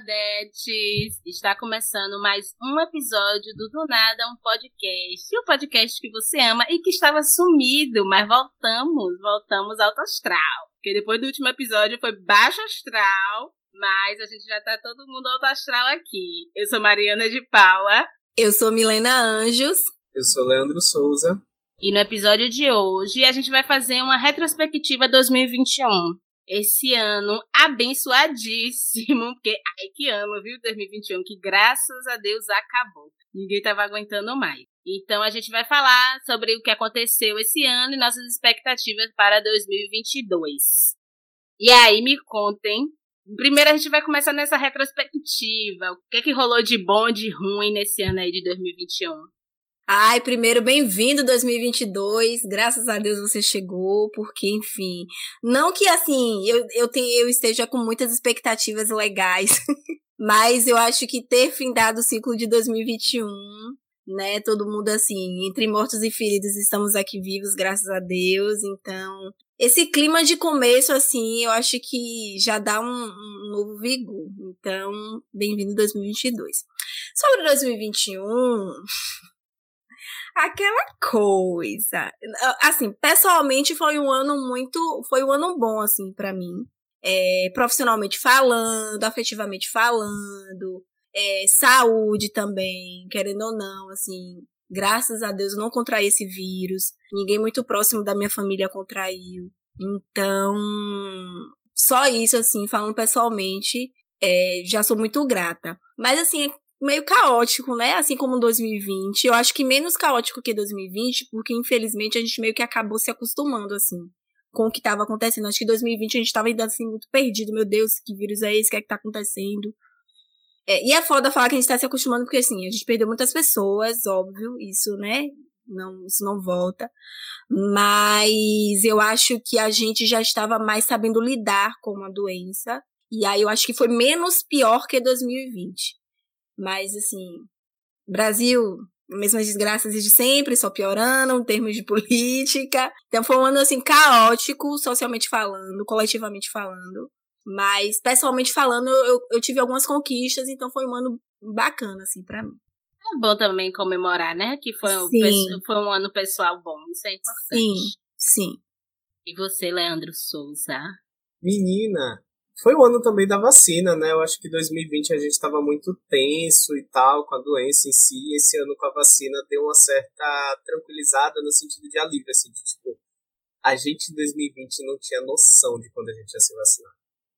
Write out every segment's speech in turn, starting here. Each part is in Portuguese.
Nadetes! Está começando mais um episódio do Do Nada, um podcast. O um podcast que você ama e que estava sumido, mas voltamos, voltamos alto astral. Porque depois do último episódio foi baixo astral, mas a gente já tá todo mundo alto astral aqui. Eu sou Mariana de Paula. Eu sou Milena Anjos. Eu sou Leandro Souza. E no episódio de hoje a gente vai fazer uma retrospectiva 2021 esse ano abençoadíssimo, porque ai que ano, viu, 2021, que graças a Deus acabou. Ninguém tava aguentando mais. Então a gente vai falar sobre o que aconteceu esse ano e nossas expectativas para 2022. E aí me contem. Primeiro a gente vai começar nessa retrospectiva. O que é que rolou de bom de ruim nesse ano aí de 2021? Ai, primeiro, bem-vindo 2022. Graças a Deus você chegou, porque, enfim. Não que, assim, eu, eu, tenho, eu esteja com muitas expectativas legais, mas eu acho que ter findado o ciclo de 2021, né? Todo mundo, assim, entre mortos e feridos, estamos aqui vivos, graças a Deus. Então, esse clima de começo, assim, eu acho que já dá um, um novo vigor. Então, bem-vindo 2022. Sobre 2021 aquela coisa. Assim, pessoalmente foi um ano muito, foi um ano bom assim para mim. É, profissionalmente falando, afetivamente falando, é, saúde também, querendo ou não, assim, graças a Deus eu não contraí esse vírus, ninguém muito próximo da minha família contraiu. Então, só isso, assim, falando pessoalmente, é, já sou muito grata. Mas, assim, meio caótico, né? Assim como 2020. Eu acho que menos caótico que 2020, porque infelizmente a gente meio que acabou se acostumando, assim, com o que estava acontecendo. Acho que 2020 a gente estava ainda assim muito perdido. Meu Deus, que vírus é esse? O que é que tá acontecendo? É, e é foda falar que a gente tá se acostumando, porque assim, a gente perdeu muitas pessoas, óbvio, isso, né? Não, isso não volta. Mas eu acho que a gente já estava mais sabendo lidar com a doença. E aí eu acho que foi menos pior que 2020. Mas, assim, Brasil, mesmas desgraças de sempre, só piorando em termos de política. Então foi um ano, assim, caótico, socialmente falando, coletivamente falando. Mas, pessoalmente falando, eu, eu tive algumas conquistas, então foi um ano bacana, assim, para mim. É bom também comemorar, né? Que foi um, foi um ano pessoal bom, isso é importante. Sim, sim. E você, Leandro Souza? Menina, foi o ano também da vacina, né? Eu acho que 2020 a gente estava muito tenso e tal com a doença em si. Esse ano com a vacina deu uma certa tranquilizada no sentido de alívio, assim, de tipo, a gente em 2020 não tinha noção de quando a gente ia se vacinar.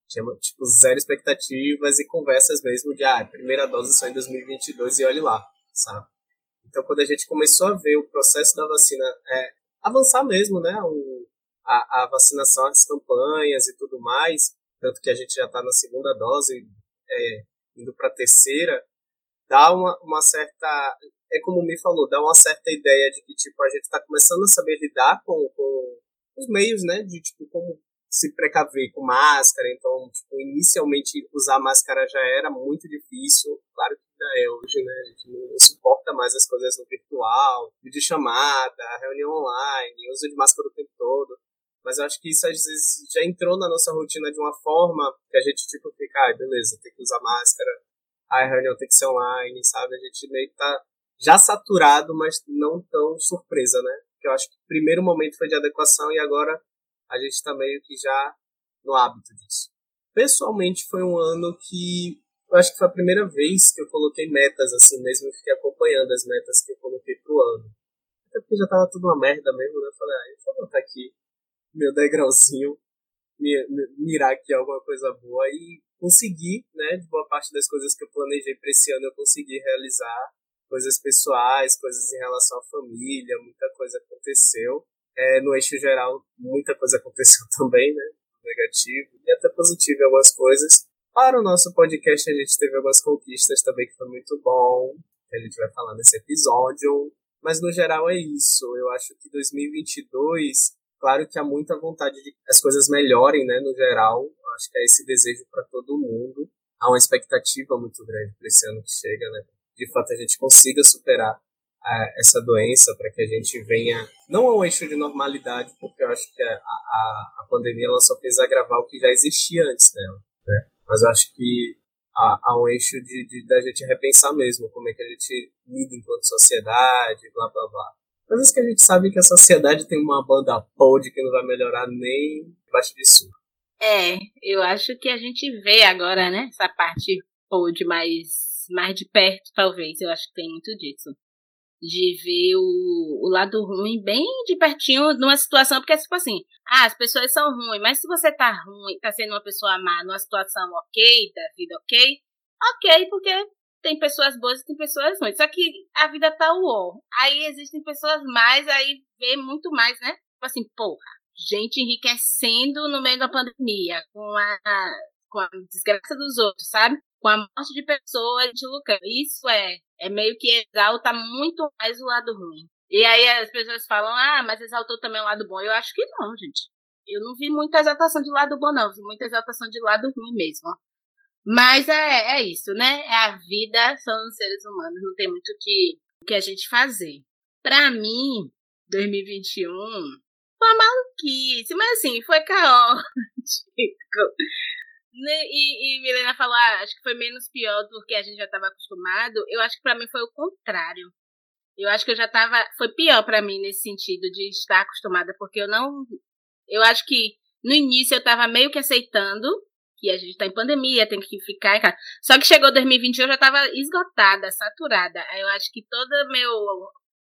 Tinha, tipo, zero expectativas e conversas mesmo de, ah, primeira dose só em 2022 e olhe lá, sabe? Então, quando a gente começou a ver o processo da vacina é, avançar mesmo, né? O, a, a vacinação, as campanhas e tudo mais, tanto que a gente já está na segunda dose, é, indo para a terceira, dá uma, uma certa. É como me falou, dá uma certa ideia de que tipo, a gente está começando a saber lidar com, com os meios, né? De tipo, como se precaver com máscara. Então, tipo, inicialmente usar máscara já era muito difícil. Claro que ainda é hoje, né? A gente não suporta mais as coisas no virtual, videochamada, reunião online, uso de máscara o tempo todo. Mas eu acho que isso às vezes já entrou na nossa rotina de uma forma que a gente, tipo, fica, ah, beleza, tem que usar máscara, ai, a reunião tem que ser online, sabe? A gente meio que tá já saturado, mas não tão surpresa, né? Porque eu acho que o primeiro momento foi de adequação e agora a gente tá meio que já no hábito disso. Pessoalmente, foi um ano que eu acho que foi a primeira vez que eu coloquei metas, assim mesmo, eu fiquei acompanhando as metas que eu coloquei pro ano. Até porque já tava tudo uma merda mesmo, né? Eu falei, ah, eu vou botar aqui meu degrauzinho, mirar aqui alguma coisa boa e conseguir, né, de boa parte das coisas que eu planejei para esse ano eu consegui realizar, coisas pessoais, coisas em relação à família, muita coisa aconteceu. É, no eixo geral, muita coisa aconteceu também, né, negativo e até positivo algumas coisas. Para o nosso podcast, a gente teve algumas conquistas também que foi muito bom, que a gente vai falar nesse episódio. Mas no geral é isso. Eu acho que 2022 Claro que há muita vontade de que as coisas melhorem, né, no geral. Acho que é esse desejo para todo mundo. Há uma expectativa muito grande para esse ano que chega, né? De fato, a gente consiga superar uh, essa doença para que a gente venha, não a um eixo de normalidade, porque eu acho que a, a, a pandemia ela só fez agravar o que já existia antes dela, né? Mas eu acho que a um eixo de, de, da gente repensar mesmo como é que a gente lida enquanto sociedade, blá blá blá. Coisas que a gente sabe que a sociedade tem uma banda pod que não vai melhorar nem baixo de sul. É, eu acho que a gente vê agora, né, essa parte pod mais, mais de perto, talvez. Eu acho que tem muito disso de ver o, o lado ruim bem de pertinho numa situação, porque tipo assim, ah, as pessoas são ruins, mas se você tá ruim, tá sendo uma pessoa má numa situação ok, da vida ok, ok, porque tem pessoas boas e tem pessoas ruins. Só que a vida tá uó. Aí existem pessoas mais, aí vê muito mais, né? Tipo assim, porra, gente enriquecendo no meio da pandemia, com a, com a desgraça dos outros, sabe? Com a morte de pessoas de Lucas. Isso é é meio que exalta muito mais o lado ruim. E aí as pessoas falam, ah, mas exaltou também o lado bom. Eu acho que não, gente. Eu não vi muita exaltação de lado bom, não. Vi muita exaltação de lado ruim mesmo. Mas é, é isso, né? É a vida, são os seres humanos, não tem muito o que, que a gente fazer. Pra mim, 2021 foi uma maluquice, mas assim, foi caótico. Né, e, e Milena falou, ah, acho que foi menos pior do que a gente já estava acostumado. Eu acho que para mim foi o contrário. Eu acho que eu já estava, foi pior para mim nesse sentido de estar acostumada, porque eu não, eu acho que no início eu estava meio que aceitando que a gente está em pandemia, tem que ficar em casa. Só que chegou 2021 eu já estava esgotada, saturada. Eu acho que toda meu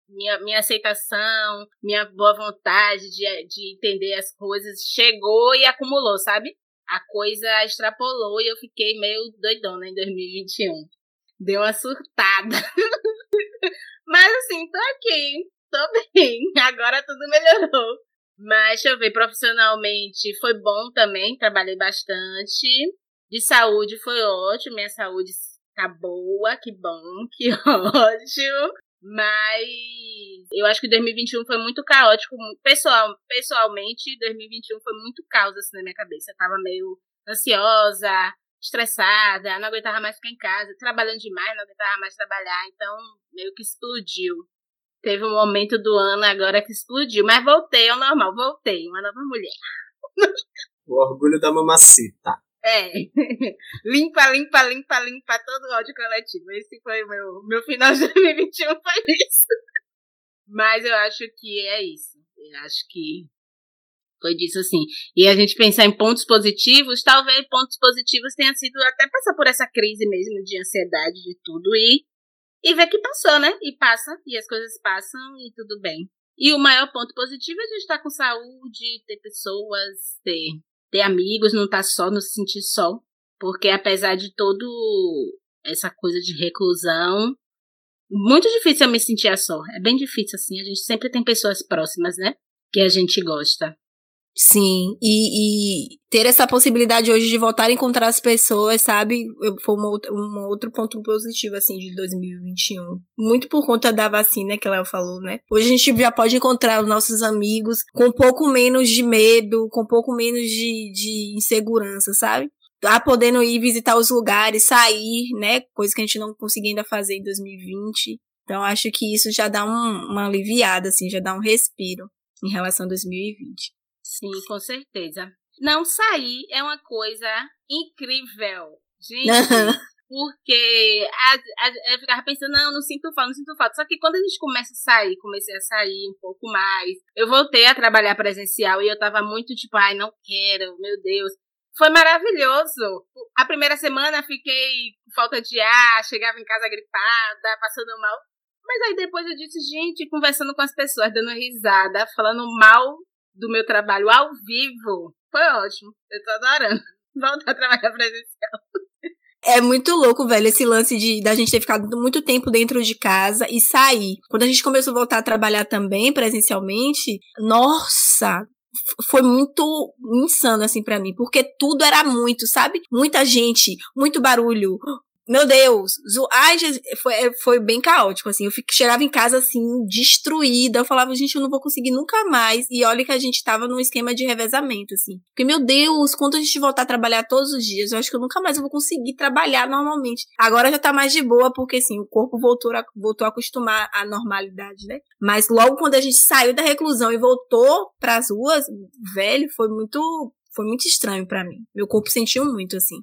minha, minha aceitação, minha boa vontade de, de entender as coisas chegou e acumulou, sabe? a coisa extrapolou e eu fiquei meio doidona em 2021. Deu uma surtada. Mas assim, tô aqui, tô bem. Agora tudo melhorou. Mas deixa eu ver, profissionalmente foi bom também, trabalhei bastante. De saúde foi ótimo, minha saúde tá boa, que bom, que ótimo. Mas eu acho que 2021 foi muito caótico. Pessoal, pessoalmente, 2021 foi muito caos assim na minha cabeça. Eu tava meio ansiosa, estressada, não aguentava mais ficar em casa, trabalhando demais, não aguentava mais trabalhar. Então, meio que explodiu. Teve um momento do ano agora que explodiu. Mas voltei ao normal, voltei, uma nova mulher. O orgulho da mamacita. É. limpa, limpa, limpa, limpa todo o ódio coletivo. Esse foi o meu, meu final de 2021, foi isso. Mas eu acho que é isso. Eu acho que foi disso assim. E a gente pensar em pontos positivos, talvez pontos positivos tenha sido até passar por essa crise mesmo de ansiedade, de tudo, e, e ver que passou, né? E passa, e as coisas passam, e tudo bem. E o maior ponto positivo é a gente estar com saúde, ter pessoas, ter ter amigos, não tá só, não se sentir só. Porque apesar de todo essa coisa de reclusão, muito difícil eu me sentir só. É bem difícil, assim. A gente sempre tem pessoas próximas, né? Que a gente gosta. Sim, e, e, ter essa possibilidade hoje de voltar a encontrar as pessoas, sabe? Foi um, outro ponto positivo, assim, de 2021. Muito por conta da vacina que ela falou, né? Hoje a gente já pode encontrar os nossos amigos com um pouco menos de medo, com um pouco menos de, de insegurança, sabe? Tá podendo ir visitar os lugares, sair, né? Coisa que a gente não conseguia ainda fazer em 2020. Então acho que isso já dá um, uma aliviada, assim, já dá um respiro em relação a 2020. Sim, com certeza. Não sair é uma coisa incrível. Gente, porque a, a, eu ficava pensando, não, não sinto falta, não sinto falta. Só que quando a gente começa a sair, comecei a sair um pouco mais. Eu voltei a trabalhar presencial e eu tava muito tipo, ai, não quero, meu Deus. Foi maravilhoso. A primeira semana fiquei com falta de ar, chegava em casa gripada, passando mal. Mas aí depois eu disse, gente, conversando com as pessoas, dando risada, falando mal do meu trabalho ao vivo, foi ótimo. Eu tô adorando voltar a trabalhar presencial. É muito louco, velho, esse lance de da gente ter ficado muito tempo dentro de casa e sair. Quando a gente começou a voltar a trabalhar também presencialmente, nossa, foi muito insano assim para mim, porque tudo era muito, sabe? Muita gente, muito barulho, meu Deus, ai, foi, é, foi bem caótico, assim. Eu fico, chegava em casa, assim, destruída. Eu falava, gente, eu não vou conseguir nunca mais. E olha que a gente tava num esquema de revezamento, assim. Porque, meu Deus, quando a gente voltar a trabalhar todos os dias, eu acho que eu nunca mais vou conseguir trabalhar normalmente. Agora já tá mais de boa, porque, assim, o corpo voltou a, voltou a acostumar à normalidade, né? Mas logo quando a gente saiu da reclusão e voltou pras ruas, velho, foi muito, foi muito estranho para mim. Meu corpo sentiu muito, assim.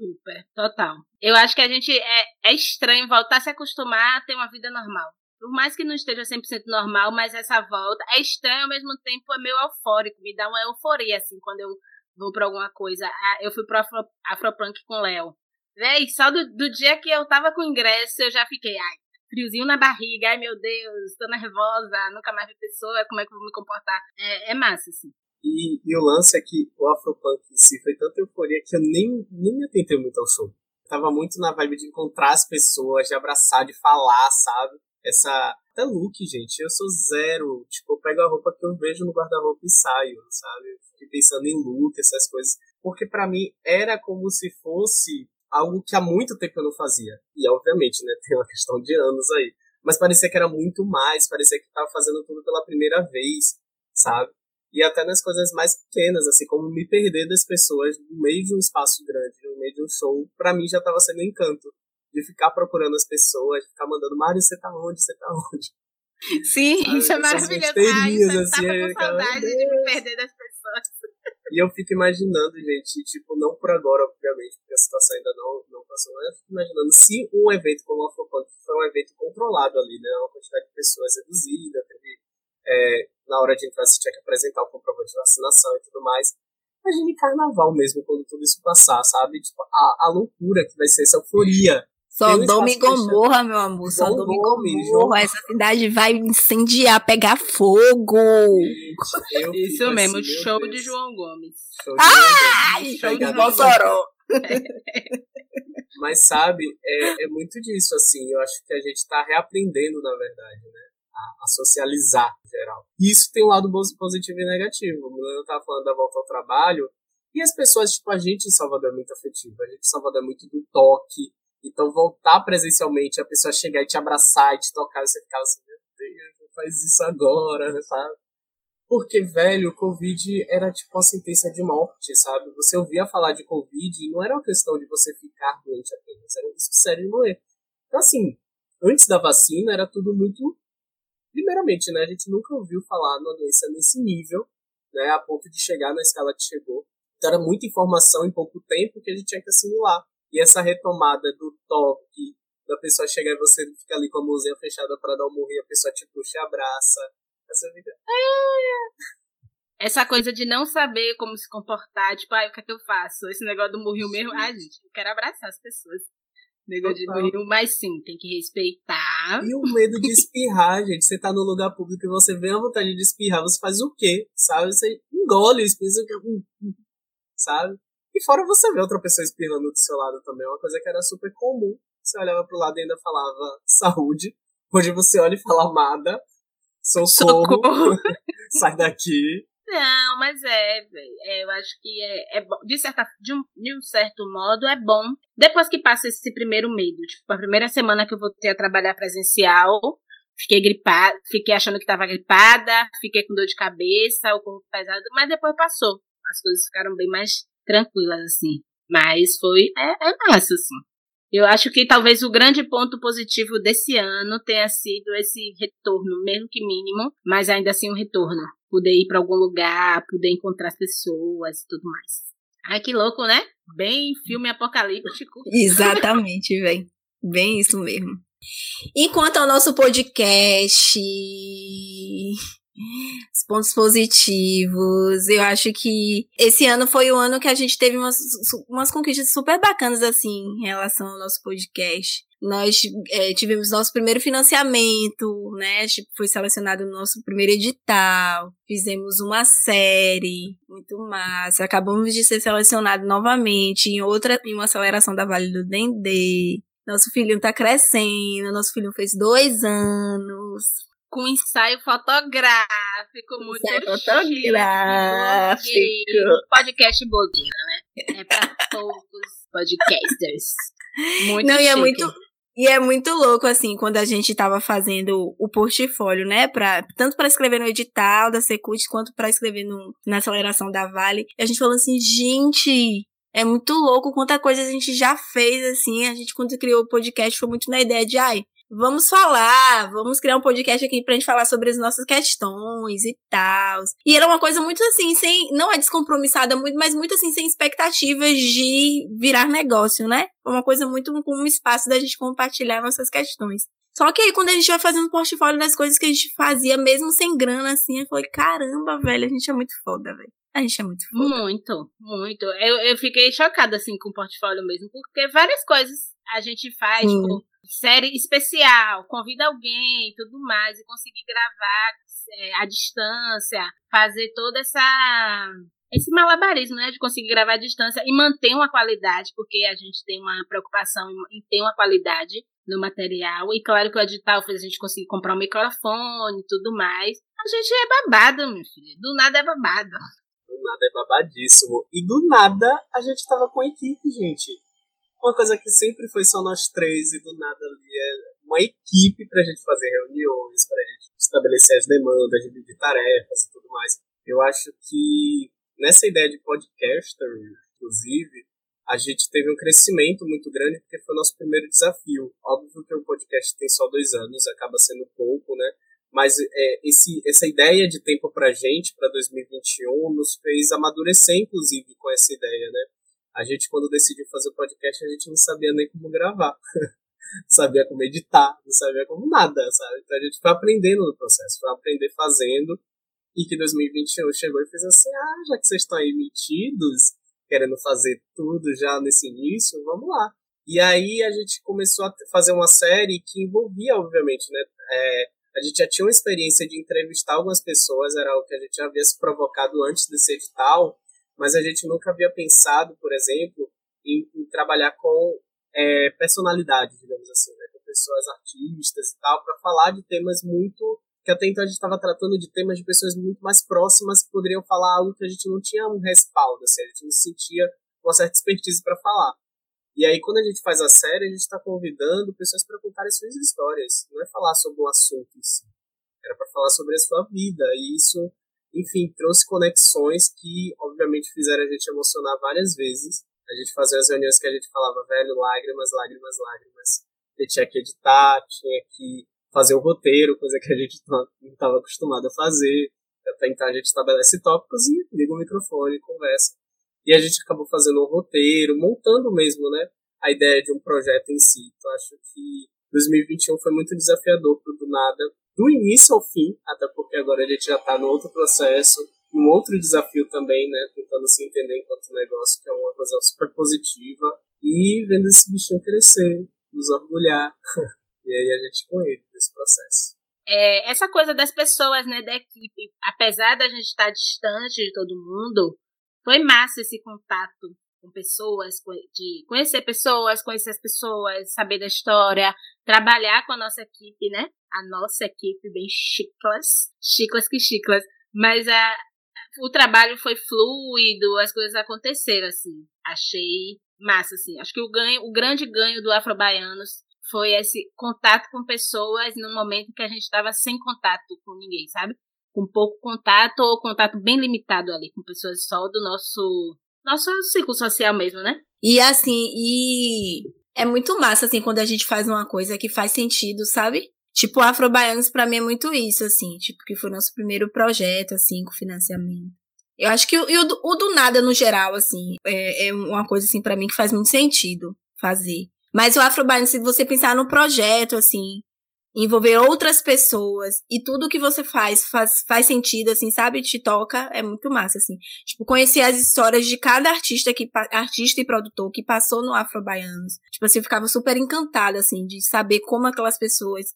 Super, total. Eu acho que a gente é, é estranho voltar a se acostumar a ter uma vida normal. Por mais que não esteja 100% normal, mas essa volta é estranho ao mesmo tempo, é meio eufórico, me dá uma euforia, assim, quando eu vou pra alguma coisa. Ah, eu fui pro Afro, Afropunk com o Léo. Véi, só do, do dia que eu tava com ingresso, eu já fiquei, ai, friozinho na barriga, ai meu Deus, tô nervosa, nunca mais vi pessoa, como é que eu vou me comportar? É, é massa, assim. E, e, o lance é que o Afropunk em si foi tanta euforia que eu nem, nem me atentei muito ao show. tava muito na vibe de encontrar as pessoas, de abraçar, de falar, sabe? Essa. Até look, gente. Eu sou zero. Tipo, eu pego a roupa que eu vejo no guarda-roupa e saio, sabe? Fiquei pensando em look, essas coisas. Porque para mim era como se fosse algo que há muito tempo eu não fazia. E obviamente, né, tem uma questão de anos aí. Mas parecia que era muito mais, parecia que estava fazendo tudo pela primeira vez, sabe? E até nas coisas mais pequenas, assim, como me perder das pessoas no meio de um espaço grande, no meio de um show, para mim já estava sendo um encanto. De ficar procurando as pessoas, de ficar mandando, Mário, você tá onde? Você tá onde? Sim, Sabe? isso é maravilhoso. Ai, isso assim, tava com saudade de me perder das pessoas. E eu fico imaginando, gente, tipo, não por agora, obviamente, porque a situação ainda não, não passou, mas eu fico imaginando se um evento como o Afropunk foi um evento controlado ali, né? Uma quantidade de pessoas reduzida, teve, é, na hora de entrar você tinha que apresentar o comprovante de vacinação e tudo mais. Imagine carnaval mesmo, quando tudo isso passar, sabe? Tipo, a, a loucura que vai ser essa euforia Sodoma e Gomorra, meu amor. Sodoma e Gomorra. Essa cidade vai incendiar, pegar fogo. Isso mesmo, show de João Gomes. Show de Ai, show de Mossoró. Mas sabe, é, é muito disso, assim. Eu acho que a gente está reaprendendo, na verdade, né? A, a, socializar, em geral. Isso tem um lado positivo e negativo. O Milena estava falando da volta ao trabalho. E as pessoas, tipo, a gente em Salvador é muito afetiva. A gente em Salvador é muito do toque então voltar presencialmente, a pessoa chegar e te abraçar e te tocar, você ficava assim, meu Deus, não faz isso agora, sabe? Porque, velho, o Covid era tipo uma sentença de morte, sabe? Você ouvia falar de Covid e não era uma questão de você ficar doente apenas, era um risco sério de morrer. Então, assim, antes da vacina era tudo muito. Primeiramente, né? A gente nunca ouviu falar numa doença nesse nível, né? A ponto de chegar na escala que chegou. Então era muita informação em pouco tempo que a gente tinha que assimilar. E essa retomada do toque, da pessoa chegar e você fica ali com a mãozinha fechada para dar um morrer, a pessoa te puxa e abraça. Você fica. Essa coisa de não saber como se comportar, tipo, ah, o que é que eu faço? Esse negócio do morril mesmo. Ah, gente, eu quero abraçar as pessoas. Negócio de morril, mas sim, tem que respeitar. E o medo de espirrar, gente. Você tá no lugar público e você vê a vontade de espirrar, você faz o quê? Sabe? Você engole o espirro, sabe? E fora você ver outra pessoa espirrando do seu lado também, uma coisa que era super comum. Você olhava pro lado e ainda falava saúde. Hoje você olha e fala amada, socorro, socorro. sai daqui. Não, mas é, é, eu acho que é, é. De, certa, de, um, de um certo modo, é bom. Depois que passa esse primeiro medo, tipo, a primeira semana que eu voltei a trabalhar presencial, fiquei gripada, fiquei achando que estava gripada, fiquei com dor de cabeça, o corpo pesado, mas depois passou. As coisas ficaram bem mais tranquilas, assim. Mas foi. É, é massa, assim. Eu acho que talvez o grande ponto positivo desse ano tenha sido esse retorno, mesmo que mínimo, mas ainda assim um retorno. Poder ir para algum lugar, poder encontrar as pessoas e tudo mais. Ai, que louco, né? Bem filme apocalíptico. Exatamente, velho. Bem isso mesmo. Enquanto ao nosso podcast, os pontos positivos. Eu acho que esse ano foi o ano que a gente teve umas, umas conquistas super bacanas, assim, em relação ao nosso podcast. Nós é, tivemos nosso primeiro financiamento, né? Tipo, foi selecionado no nosso primeiro edital. Fizemos uma série muito massa. Acabamos de ser selecionado novamente em outra, em uma aceleração da Vale do Dendê. Nosso filhinho tá crescendo. Nosso filhinho fez dois anos com ensaio fotográfico, muito ensaio fotográfico. Podcast blogueira, né? É para poucos podcasters. Muito Não, chique. e é muito e é muito louco assim quando a gente tava fazendo o portfólio, né, para tanto para escrever no edital da Secult quanto para escrever no, na aceleração da Vale. E a gente falou assim, gente, é muito louco quanta coisa a gente já fez assim. A gente quando criou o podcast foi muito na ideia de, ai, vamos falar, vamos criar um podcast aqui pra gente falar sobre as nossas questões e tal. E era uma coisa muito assim, sem, não é descompromissada muito, mas muito assim, sem expectativas de virar negócio, né? Uma coisa muito com um espaço da gente compartilhar nossas questões. Só que aí, quando a gente vai fazendo o portfólio das coisas que a gente fazia, mesmo sem grana, assim, eu falei, caramba, velho, a gente é muito foda, velho. A gente é muito foda. Muito, muito. Eu, eu fiquei chocada, assim, com o portfólio mesmo, porque várias coisas a gente faz, Sim. tipo, série especial, convida alguém e tudo mais, e conseguir gravar é, à distância, fazer toda essa esse malabarismo, né, de conseguir gravar à distância e manter uma qualidade, porque a gente tem uma preocupação em ter uma qualidade no material. E claro que o edital fez a gente conseguir comprar um microfone e tudo mais. A gente é babado, meu filho. Do nada é babado. Nada é babadíssimo. E do nada a gente tava com a equipe, gente. Uma coisa que sempre foi só nós três e do nada ali é uma equipe pra gente fazer reuniões, pra gente estabelecer as demandas, dividir tarefas e tudo mais. Eu acho que nessa ideia de podcaster, inclusive, a gente teve um crescimento muito grande porque foi o nosso primeiro desafio. Óbvio que o podcast tem só dois anos, acaba sendo pouco, né? Mas é, esse, essa ideia de tempo pra gente, para 2021, nos fez amadurecer, inclusive, com essa ideia, né? A gente, quando decidiu fazer o podcast, a gente não sabia nem como gravar. não sabia como editar, não sabia como nada, sabe? Então a gente foi aprendendo no processo, foi aprender fazendo. E que 2021 chegou e fez assim: ah, já que vocês estão aí metidos, querendo fazer tudo já nesse início, vamos lá. E aí a gente começou a fazer uma série que envolvia, obviamente, né? É, a gente já tinha uma experiência de entrevistar algumas pessoas, era o que a gente havia se provocado antes desse edital, mas a gente nunca havia pensado, por exemplo, em, em trabalhar com é, personalidade, digamos assim, né? com pessoas artistas e tal, para falar de temas muito que até então a gente estava tratando de temas de pessoas muito mais próximas que poderiam falar algo que a gente não tinha um respaldo, assim, a gente não sentia uma certa expertise para falar. E aí, quando a gente faz a série, a gente está convidando pessoas para contarem suas histórias. Não é falar sobre um assunto em si. Era para falar sobre a sua vida. E isso, enfim, trouxe conexões que, obviamente, fizeram a gente emocionar várias vezes. A gente fazia as reuniões que a gente falava, velho, lágrimas, lágrimas, lágrimas. Gente tinha que editar, tinha que fazer o roteiro, coisa que a gente não estava acostumado a fazer. Até então a gente estabelece tópicos e liga o microfone e conversa. E a gente acabou fazendo um roteiro, montando mesmo, né, a ideia de um projeto em si. Então acho que 2021 foi muito desafiador pro do nada, do início ao fim, até porque agora a gente já está no outro processo, um outro desafio também, né, tentando se entender enquanto negócio, que é uma coisa super positiva, e vendo esse bichinho crescer, nos orgulhar. E aí a gente com ele nesse processo. É, essa coisa das pessoas, né, da equipe, apesar da gente estar distante de todo mundo, foi massa esse contato com pessoas, de conhecer pessoas, conhecer as pessoas, saber da história, trabalhar com a nossa equipe, né? A nossa equipe bem chiclas, chiclas que chiclas, mas a, o trabalho foi fluido, as coisas aconteceram assim. Achei massa assim. Acho que o ganho, o grande ganho do Afrobaianos foi esse contato com pessoas no momento que a gente estava sem contato com ninguém, sabe? Com pouco contato ou contato bem limitado ali com pessoas só do nosso nosso ciclo social mesmo, né? E assim, e é muito massa assim quando a gente faz uma coisa que faz sentido, sabe? Tipo, Afrobaianos para mim é muito isso assim, tipo que foi nosso primeiro projeto assim com financiamento. Eu acho que o, o, do, o do nada no geral assim é, é uma coisa assim para mim que faz muito sentido fazer. Mas o Afrobind, se você pensar no projeto, assim, envolver outras pessoas e tudo que você faz, faz faz sentido, assim, sabe? Te toca, é muito massa, assim. Tipo, conhecer as histórias de cada artista que artista e produtor que passou no Afrobaianos. Tipo assim, eu ficava super encantada, assim, de saber como aquelas pessoas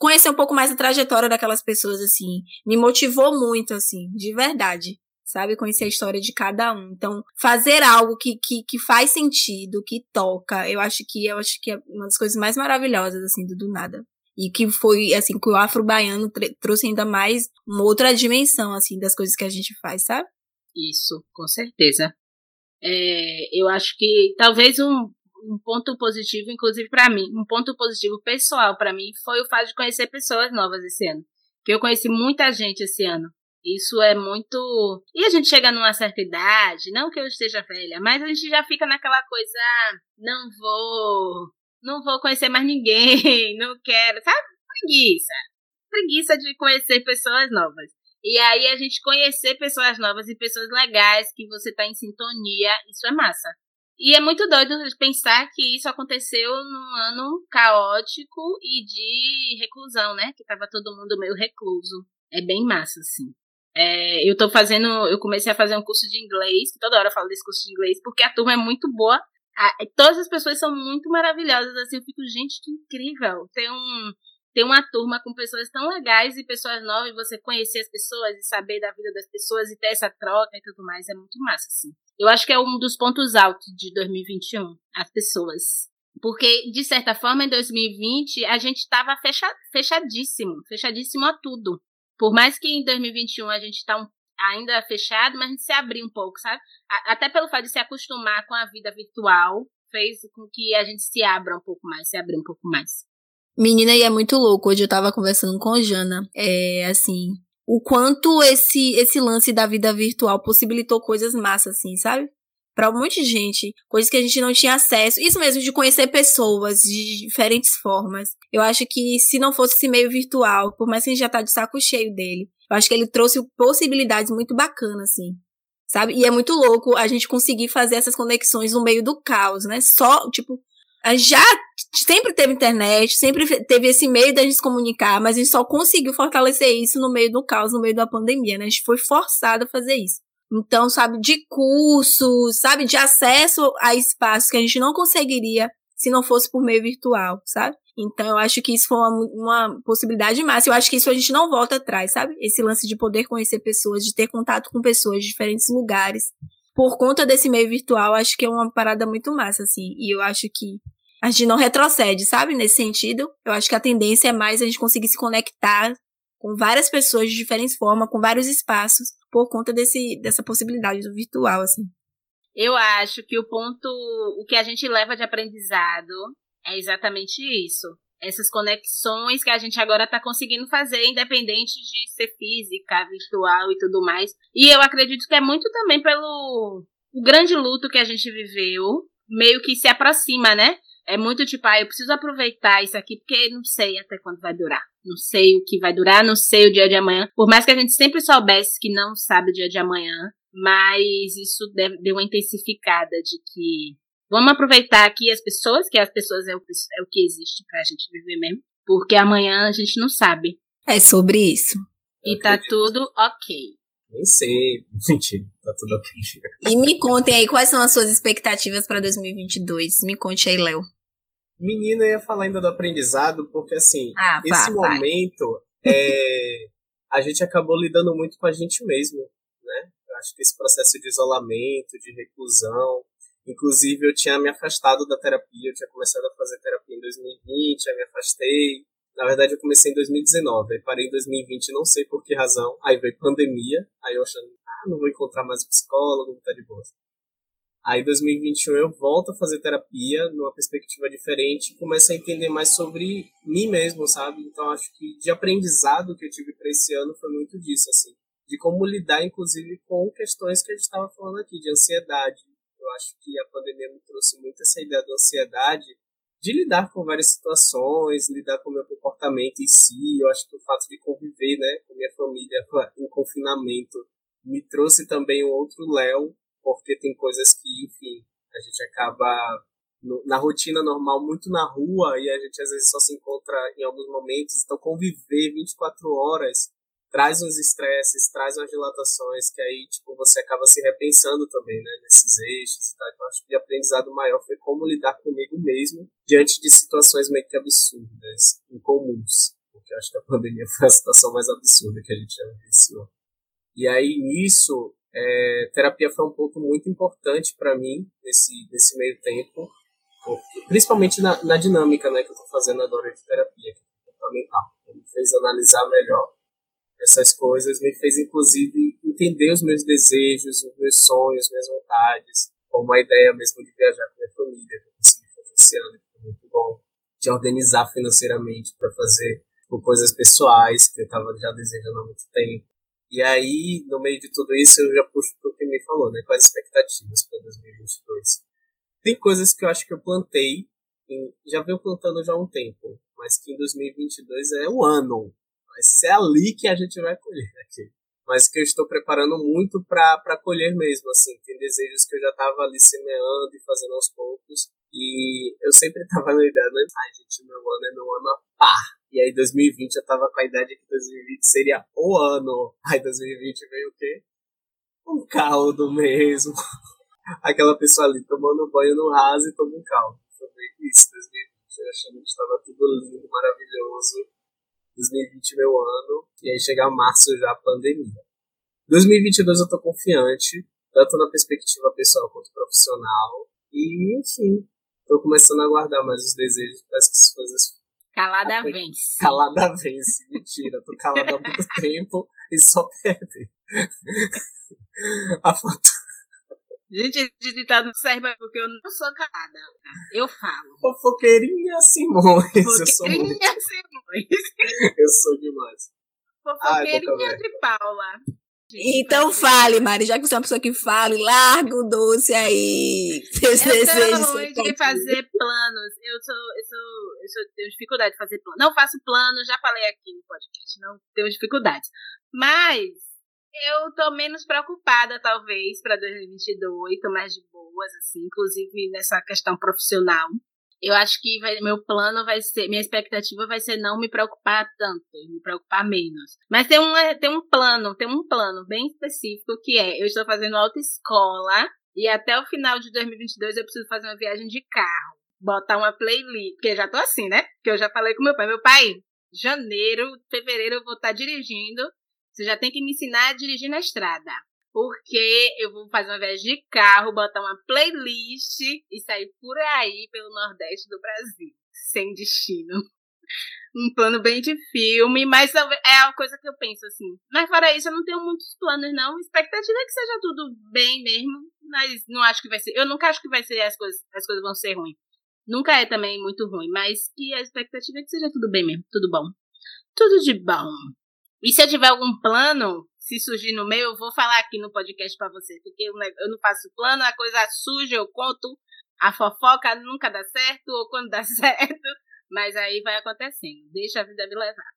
conhecer um pouco mais a trajetória daquelas pessoas, assim, me motivou muito, assim, de verdade sabe? Conhecer a história de cada um. Então, fazer algo que, que, que faz sentido, que toca, eu acho que eu acho que é uma das coisas mais maravilhosas, assim, do, do nada. E que foi, assim, que o afro-baiano trouxe ainda mais uma outra dimensão, assim, das coisas que a gente faz, sabe? Isso, com certeza. É, eu acho que talvez um, um ponto positivo, inclusive para mim, um ponto positivo pessoal para mim foi o fato de conhecer pessoas novas esse ano. Que eu conheci muita gente esse ano. Isso é muito. E a gente chega numa certa idade, não que eu esteja velha, mas a gente já fica naquela coisa, ah, não vou. Não vou conhecer mais ninguém, não quero, sabe? Preguiça. Preguiça de conhecer pessoas novas. E aí a gente conhecer pessoas novas e pessoas legais que você tá em sintonia, isso é massa. E é muito doido pensar que isso aconteceu num ano caótico e de reclusão, né? Que tava todo mundo meio recluso. É bem massa, assim. É, eu tô fazendo, eu comecei a fazer um curso de inglês, que toda hora eu falo desse curso de inglês, porque a turma é muito boa. A, todas as pessoas são muito maravilhosas, assim, eu fico, gente, que incrível. Tem um, ter uma turma com pessoas tão legais e pessoas novas, e você conhecer as pessoas e saber da vida das pessoas e ter essa troca e tudo mais, é muito massa, assim. Eu acho que é um dos pontos altos de 2021, as pessoas. Porque, de certa forma, em 2020, a gente estava fecha, fechadíssimo, fechadíssimo a tudo. Por mais que em 2021 a gente está um, ainda fechado, mas a gente se abriu um pouco, sabe? até pelo fato de se acostumar com a vida virtual, fez com que a gente se abra um pouco mais, se abra um pouco mais. Menina, e é muito louco. Hoje eu tava conversando com a Jana. É, assim, o quanto esse, esse lance da vida virtual possibilitou coisas massas, assim, sabe? Pra um monte de gente. Coisas que a gente não tinha acesso. Isso mesmo, de conhecer pessoas de diferentes formas. Eu acho que se não fosse esse meio virtual, por mais que a gente já tá de saco cheio dele, eu acho que ele trouxe possibilidades muito bacanas, assim. Sabe? E é muito louco a gente conseguir fazer essas conexões no meio do caos, né? Só, tipo, já sempre teve internet, sempre teve esse meio da gente se comunicar, mas a gente só conseguiu fortalecer isso no meio do caos, no meio da pandemia, né? A gente foi forçado a fazer isso. Então, sabe, de cursos, sabe, de acesso a espaços que a gente não conseguiria se não fosse por meio virtual, sabe? Então, eu acho que isso foi uma, uma possibilidade massa. Eu acho que isso a gente não volta atrás, sabe? Esse lance de poder conhecer pessoas, de ter contato com pessoas de diferentes lugares. Por conta desse meio virtual, acho que é uma parada muito massa, assim. E eu acho que a gente não retrocede, sabe? Nesse sentido, eu acho que a tendência é mais a gente conseguir se conectar com várias pessoas de diferentes formas, com vários espaços, por conta desse, dessa possibilidade do virtual, assim. Eu acho que o ponto, o que a gente leva de aprendizado é exatamente isso. Essas conexões que a gente agora está conseguindo fazer, independente de ser física, virtual e tudo mais. E eu acredito que é muito também pelo o grande luto que a gente viveu, meio que se aproxima, né? É muito tipo, ah, eu preciso aproveitar isso aqui porque não sei até quando vai durar. Não sei o que vai durar, não sei o dia de amanhã. Por mais que a gente sempre soubesse que não sabe o dia de amanhã, mas isso deu uma intensificada de que vamos aproveitar aqui as pessoas, que as pessoas é o, é o que existe pra gente viver mesmo, porque amanhã a gente não sabe. É sobre isso. E tá tudo ok. Nem sei. Mentira, tá tudo ok. E me contem aí quais são as suas expectativas para 2022. Me conte aí, Léo. Menina, eu ia falar ainda do aprendizado, porque assim, ah, esse momento é, a gente acabou lidando muito com a gente mesmo, acho que esse processo de isolamento, de reclusão, inclusive eu tinha me afastado da terapia, eu tinha começado a fazer terapia em 2020, aí me afastei, na verdade, eu comecei em 2019, aí parei em 2020, não sei por que razão. Aí veio pandemia, aí eu achando, ah, não vou encontrar mais um psicólogo, tá de boa. Aí em 2021 eu volto a fazer terapia numa perspectiva diferente começo a entender mais sobre mim mesmo, sabe? Então acho que de aprendizado que eu tive para esse ano foi muito disso, assim. De como lidar, inclusive, com questões que a gente estava falando aqui, de ansiedade. Eu acho que a pandemia me trouxe muito essa ideia da ansiedade de lidar com várias situações, lidar com o meu comportamento em si. Eu acho que o fato de conviver né, com minha família em confinamento me trouxe também um outro Léo, porque tem coisas que, enfim, a gente acaba na rotina normal muito na rua e a gente às vezes só se encontra em alguns momentos. Então, conviver 24 horas traz uns estresses, traz umas dilatações que aí, tipo, você acaba se repensando também, né, nesses eixos e tal. Então, acho que o aprendizado maior foi como lidar comigo mesmo diante de situações meio que absurdas, incomuns. Porque acho que a pandemia foi a situação mais absurda que a gente já vivenciou. E aí, nisso, é, terapia foi um ponto muito importante para mim nesse, nesse meio tempo, principalmente na, na dinâmica né, que eu estou fazendo agora de terapia, que é fundamental. Me fez analisar melhor essas coisas me fez, inclusive, entender os meus desejos, os meus sonhos, minhas vontades, como a ideia mesmo de viajar com minha família, que eu consegui fazer esse ano, que foi muito bom, de organizar financeiramente para fazer por coisas pessoais que eu estava já desejando há muito tempo. E aí, no meio de tudo isso, eu já puxo para o que me falou, né? Quais expectativas para 2022? Tem coisas que eu acho que eu plantei já venho plantando já há um tempo, mas que em 2022 é o ano. Vai ser ali que a gente vai colher aqui. Mas que eu estou preparando muito para colher mesmo, assim. Tem desejos que eu já estava ali semeando e fazendo aos poucos. E eu sempre estava na ideia, né? Ai, gente, meu ano é meu ano a par. E aí 2020 eu tava com a ideia de que 2020 seria o ano. Aí 2020 veio o quê? Um caldo mesmo. Aquela pessoa ali tomando banho no raso e toma um caldo. Foi isso, 2020. achando que estava tudo lindo, maravilhoso. 2020 meu ano. E aí chega março já a pandemia. 2022 eu tô confiante, tanto na perspectiva pessoal quanto profissional. E, enfim, tô começando a guardar mais os desejos. Parece que as coisas. Calada vence. Calada vence. Mentira, tô calada há muito tempo e só perde. a foto. Gente, esse ditado não serve porque eu não sou calada. Eu falo. Fofoqueirinha Simões. Fofoqueirinha Simões. eu sou demais. Fofoqueirinha de Paula. Então fale, Mari, já que você é uma pessoa que fala, larga o doce aí. Seus eu desejos. ruim de fazer planos. Eu sou, eu sou, eu sou, tenho dificuldade de fazer planos. Não faço planos, já falei aqui no podcast, não tenho dificuldades. Mas eu tô menos preocupada, talvez, para 2022, tô mais de boas, assim, inclusive nessa questão profissional. Eu acho que vai, meu plano vai ser, minha expectativa vai ser não me preocupar tanto, me preocupar menos. Mas tem um, tem um plano, tem um plano bem específico que é, eu estou fazendo autoescola e até o final de 2022 eu preciso fazer uma viagem de carro, botar uma playlist, porque eu já tô assim, né? Que eu já falei com meu pai, meu pai, janeiro, fevereiro eu vou estar dirigindo você já tem que me ensinar a dirigir na estrada. Porque eu vou fazer uma viagem de carro, botar uma playlist e sair por aí pelo Nordeste do Brasil. Sem destino. Um plano bem de filme, mas é a coisa que eu penso assim. Mas fora isso, eu não tenho muitos planos, não. Expectativa é que seja tudo bem mesmo. Mas não acho que vai ser. Eu nunca acho que vai ser as coisas, as coisas vão ser ruins. Nunca é também muito ruim, mas que a expectativa é que seja tudo bem mesmo. Tudo bom. Tudo de bom. E se eu tiver algum plano, se surgir no meio, eu vou falar aqui no podcast para você, porque eu não faço plano, a coisa suja, eu conto, a fofoca nunca dá certo, ou quando dá certo, mas aí vai acontecendo. Deixa a vida me levar.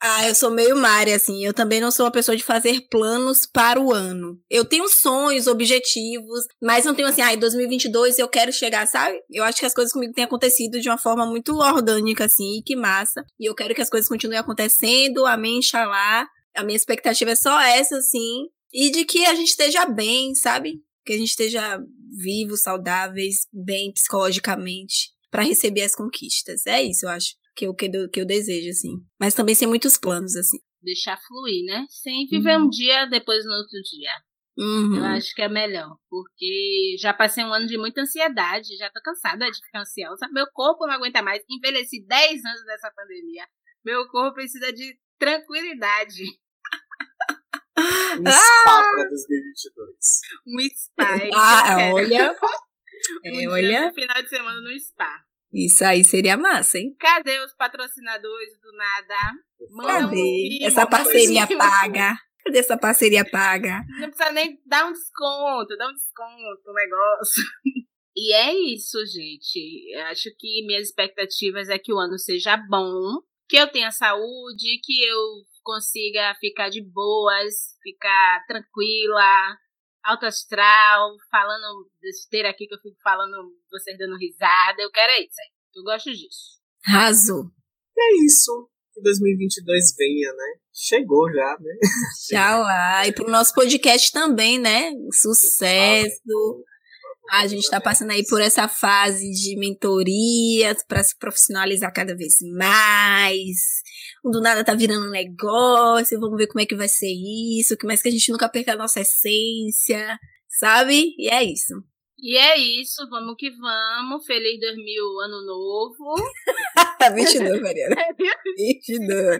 Ah, eu sou meio Mari, assim. Eu também não sou uma pessoa de fazer planos para o ano. Eu tenho sonhos, objetivos, mas não tenho assim, ah, em 2022 eu quero chegar, sabe? Eu acho que as coisas comigo têm acontecido de uma forma muito orgânica, assim, e que massa. E eu quero que as coisas continuem acontecendo, amém, xalá. A minha expectativa é só essa, assim. E de que a gente esteja bem, sabe? Que a gente esteja vivos, saudáveis, bem psicologicamente, para receber as conquistas. É isso, eu acho que eu, que, eu, que eu desejo, assim. Mas também sem muitos planos, assim. Deixar fluir, né? Sem viver uhum. um dia depois no outro dia. Uhum. Eu acho que é melhor. Porque já passei um ano de muita ansiedade, já tô cansada de ficar ansiosa. Meu corpo não aguenta mais. Envelheci 10 anos dessa pandemia. Meu corpo precisa de tranquilidade. Um spa para 2022. Um spa. Ah, olha. É, um olha. final de semana no spa. Isso aí seria massa, hein? Cadê os patrocinadores do nada? Manda Cadê? Um essa parceria paga. Cadê essa parceria paga? Não precisa nem dar um desconto, dar um desconto no negócio. E é isso, gente. Eu acho que minhas expectativas é que o ano seja bom, que eu tenha saúde, que eu consiga ficar de boas, ficar tranquila, alto astral, falando besteira aqui que eu fico falando, vocês dando risada. Eu quero é isso aí. Eu gosto disso. Raso. É isso. Que 2022 venha, né? Chegou já, né? Já lá. E pro nosso podcast também, né? Sucesso. A gente está passando aí por essa fase de mentorias para se profissionalizar cada vez mais do nada tá virando um negócio, vamos ver como é que vai ser isso, que mais que a gente nunca perca a nossa essência, sabe? E é isso. E é isso, vamos que vamos. Feliz 2000, ano novo. 22, Mariana. 22.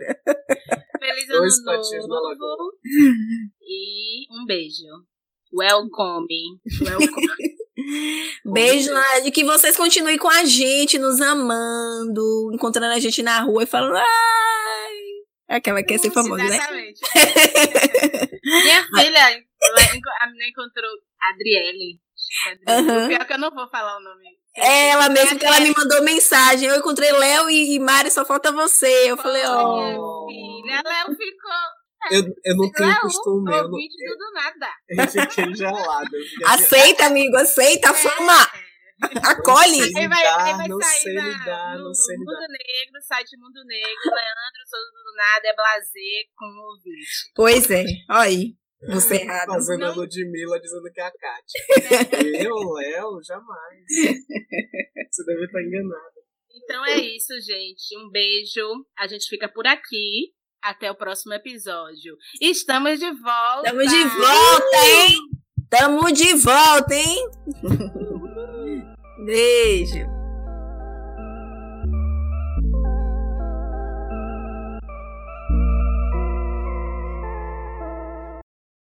Feliz ano novo. E um beijo. Welcome. Welcome. Beijo, Nádia. Que vocês continuem com a gente, nos amando, encontrando a gente na rua e falando. Ai! É aquela que quer ser famosa, né? Exatamente. Minha filha, a menina encontrou a Adriele. Uhum. Pior que eu não vou falar o nome. É ela mesmo que ela me mandou mensagem. Eu encontrei Léo e, Mari, só falta você. Eu Pô, falei, ó. Oh. Filha, Léo ficou. Eu, eu não tenho Léo, costume. Eu não, do nada. Eu fiquei gelado. Aceita, amigo, aceita a é, fama. É. Acolhe! Ele vai, ele vai não sair sei na, lidar, no, não sei Mundo lidar. Negro, site Mundo Negro, Leandro Souza do Nada é blazer com o ouvinte. Pois é, olha aí. Você errado. Fazendo não... a Ludmilla dizendo que é a Kátia. eu, Léo, jamais. Você deve estar enganado. Então é isso, gente. Um beijo. A gente fica por aqui. Até o próximo episódio. Estamos de volta. Estamos de volta, hein? Estamos de volta, hein? Beijo.